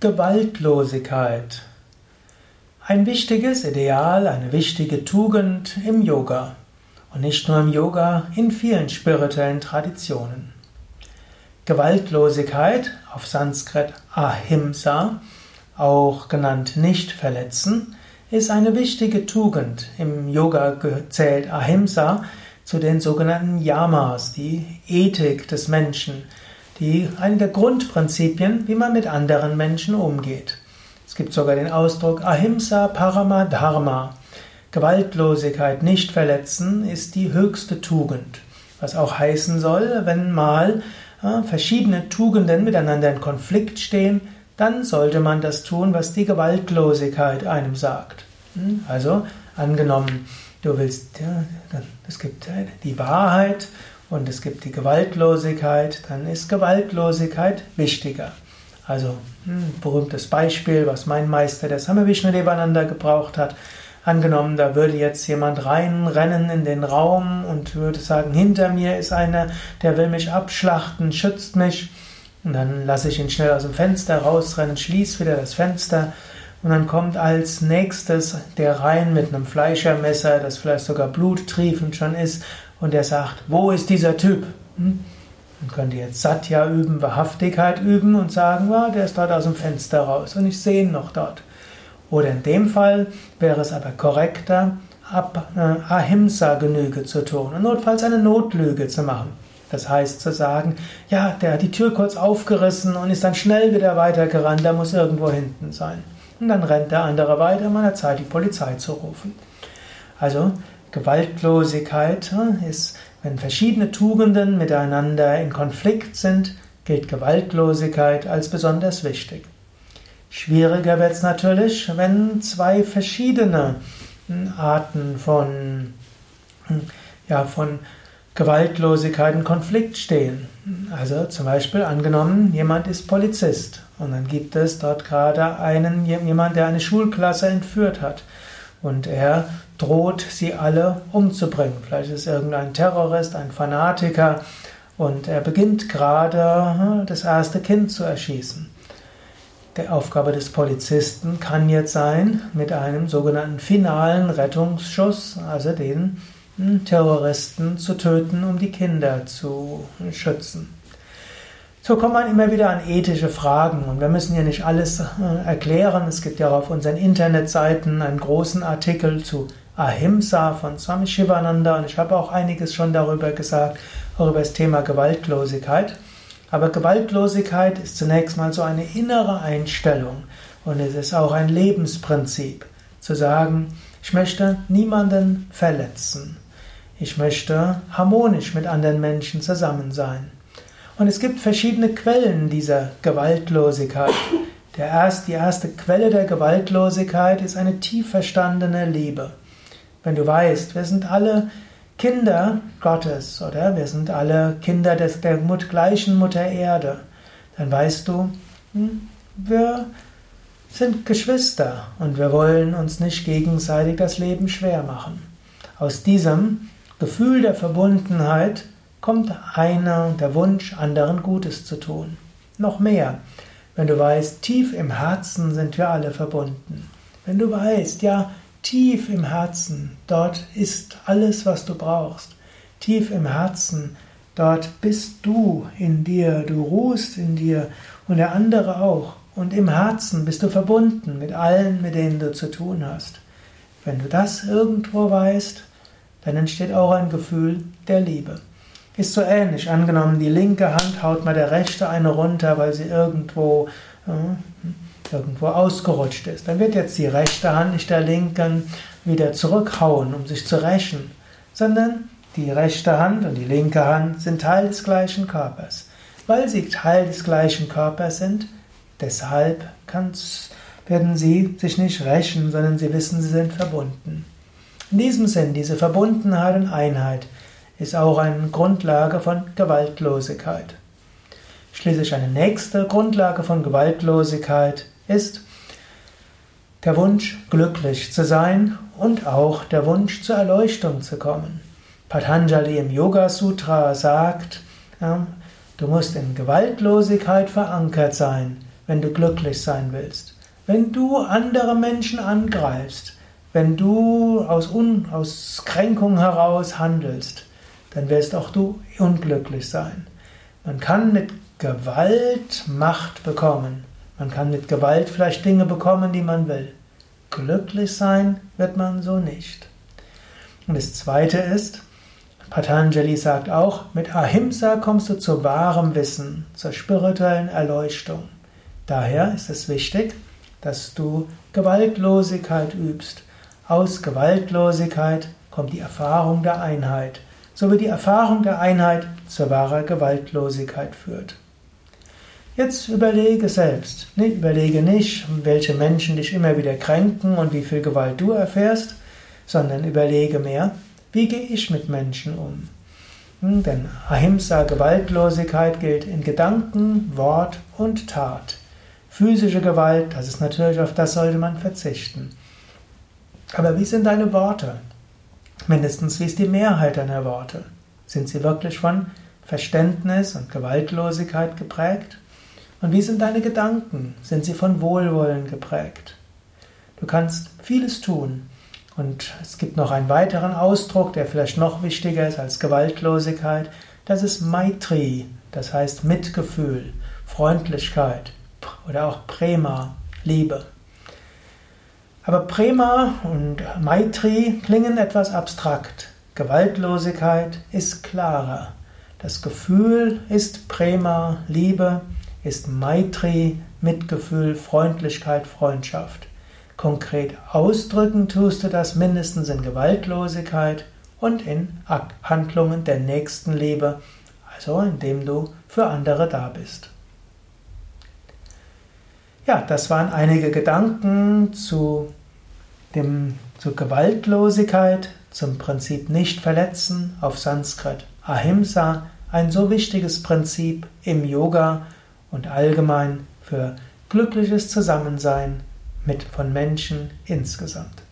Gewaltlosigkeit. Ein wichtiges Ideal, eine wichtige Tugend im Yoga. Und nicht nur im Yoga, in vielen spirituellen Traditionen. Gewaltlosigkeit, auf Sanskrit Ahimsa, auch genannt nicht verletzen, ist eine wichtige Tugend. Im Yoga zählt Ahimsa zu den sogenannten Yamas, die Ethik des Menschen die eine der Grundprinzipien, wie man mit anderen Menschen umgeht. Es gibt sogar den Ausdruck Ahimsa Paramadharma. Gewaltlosigkeit, nicht verletzen, ist die höchste Tugend. Was auch heißen soll, wenn mal äh, verschiedene Tugenden miteinander in Konflikt stehen, dann sollte man das tun, was die Gewaltlosigkeit einem sagt. Hm? Also angenommen, du willst, ja, es gibt die Wahrheit und es gibt die Gewaltlosigkeit, dann ist Gewaltlosigkeit wichtiger. Also ein hm, berühmtes Beispiel, was mein Meister der Samavishnu-Devananda gebraucht hat. Angenommen, da würde jetzt jemand reinrennen in den Raum und würde sagen, hinter mir ist einer, der will mich abschlachten, schützt mich. Und dann lasse ich ihn schnell aus dem Fenster rausrennen, schließe wieder das Fenster und dann kommt als nächstes der rein mit einem Fleischermesser, das vielleicht sogar bluttriefend schon ist und er sagt, wo ist dieser Typ? Hm? Man könnte jetzt Satya üben, Wahrhaftigkeit üben und sagen, ja, der ist dort aus dem Fenster raus und ich sehe ihn noch dort. Oder in dem Fall wäre es aber korrekter, äh, Ahimsa-Genüge zu tun und notfalls eine Notlüge zu machen. Das heißt zu sagen, ja, der hat die Tür kurz aufgerissen und ist dann schnell wieder weitergerannt, der muss irgendwo hinten sein. Und dann rennt der andere weiter, man hat Zeit, die Polizei zu rufen. Also Gewaltlosigkeit ist, wenn verschiedene Tugenden miteinander in Konflikt sind, gilt Gewaltlosigkeit als besonders wichtig. Schwieriger wird es natürlich, wenn zwei verschiedene hm, Arten von, hm, ja, von Gewaltlosigkeit in Konflikt stehen. Also zum Beispiel angenommen, jemand ist Polizist und dann gibt es dort gerade einen, jemand, der eine Schulklasse entführt hat und er droht, sie alle umzubringen. Vielleicht ist irgendein Terrorist, ein Fanatiker und er beginnt gerade hm, das erste Kind zu erschießen. Die Aufgabe des Polizisten kann jetzt sein, mit einem sogenannten finalen Rettungsschuss, also den hm, Terroristen zu töten, um die Kinder zu schützen. So kommt man immer wieder an ethische Fragen und wir müssen ja nicht alles äh, erklären. Es gibt ja auf unseren Internetseiten einen großen Artikel zu Ahimsa von Swami Shivananda und ich habe auch einiges schon darüber gesagt, auch über das Thema Gewaltlosigkeit. Aber Gewaltlosigkeit ist zunächst mal so eine innere Einstellung und es ist auch ein Lebensprinzip, zu sagen, ich möchte niemanden verletzen. Ich möchte harmonisch mit anderen Menschen zusammen sein. Und es gibt verschiedene Quellen dieser Gewaltlosigkeit. Der erst, die erste Quelle der Gewaltlosigkeit ist eine tief verstandene Liebe. Wenn du weißt, wir sind alle Kinder Gottes oder wir sind alle Kinder des, der gleichen Mutter Erde, dann weißt du, hm, wir sind Geschwister und wir wollen uns nicht gegenseitig das Leben schwer machen. Aus diesem Gefühl der Verbundenheit kommt einer der Wunsch, anderen Gutes zu tun. Noch mehr, wenn du weißt, tief im Herzen sind wir alle verbunden. Wenn du weißt, ja, Tief im Herzen, dort ist alles, was du brauchst. Tief im Herzen, dort bist du in dir, du ruhst in dir und der andere auch. Und im Herzen bist du verbunden mit allen, mit denen du zu tun hast. Wenn du das irgendwo weißt, dann entsteht auch ein Gefühl der Liebe. Ist so ähnlich. Angenommen, die linke Hand haut mal der rechte eine runter, weil sie irgendwo äh, irgendwo ausgerutscht ist. Dann wird jetzt die rechte Hand nicht der linken wieder zurückhauen, um sich zu rächen, sondern die rechte Hand und die linke Hand sind Teil des gleichen Körpers. Weil sie Teil des gleichen Körpers sind, deshalb werden sie sich nicht rächen, sondern sie wissen, sie sind verbunden. In diesem Sinn, diese Verbundenheit und Einheit ist auch eine Grundlage von Gewaltlosigkeit. Schließlich eine nächste Grundlage von Gewaltlosigkeit ist der Wunsch, glücklich zu sein und auch der Wunsch, zur Erleuchtung zu kommen. Patanjali im Yoga Sutra sagt, du musst in Gewaltlosigkeit verankert sein, wenn du glücklich sein willst. Wenn du andere Menschen angreifst, wenn du aus, Un aus Kränkung heraus handelst, dann wirst auch du unglücklich sein. Man kann mit Gewalt Macht bekommen. Man kann mit Gewalt vielleicht Dinge bekommen, die man will. Glücklich sein wird man so nicht. Und das Zweite ist, Patanjali sagt auch, mit Ahimsa kommst du zu wahrem Wissen, zur spirituellen Erleuchtung. Daher ist es wichtig, dass du Gewaltlosigkeit übst. Aus Gewaltlosigkeit kommt die Erfahrung der Einheit, so wie die Erfahrung der Einheit zur wahren Gewaltlosigkeit führt. Jetzt überlege selbst. Überlege nicht, welche Menschen dich immer wieder kränken und wie viel Gewalt du erfährst, sondern überlege mehr, wie gehe ich mit Menschen um? Hm, denn Ahimsa, Gewaltlosigkeit gilt in Gedanken, Wort und Tat. Physische Gewalt, das ist natürlich, auf das sollte man verzichten. Aber wie sind deine Worte? Mindestens wie ist die Mehrheit deiner Worte? Sind sie wirklich von Verständnis und Gewaltlosigkeit geprägt? Und wie sind deine Gedanken? Sind sie von Wohlwollen geprägt? Du kannst vieles tun, und es gibt noch einen weiteren Ausdruck, der vielleicht noch wichtiger ist als Gewaltlosigkeit. Das ist Maitri, das heißt Mitgefühl, Freundlichkeit oder auch Prema, Liebe. Aber Prema und Maitri klingen etwas abstrakt. Gewaltlosigkeit ist klarer. Das Gefühl ist Prema, Liebe, ist Maitri, Mitgefühl, Freundlichkeit, Freundschaft. Konkret ausdrücken tust du das mindestens in Gewaltlosigkeit und in Handlungen der Nächstenliebe, also indem du für andere da bist. Ja, das waren einige Gedanken zu, dem, zur Gewaltlosigkeit, zum Prinzip nicht verletzen auf Sanskrit. Ahimsa, ein so wichtiges Prinzip im Yoga und allgemein für glückliches Zusammensein mit von Menschen insgesamt.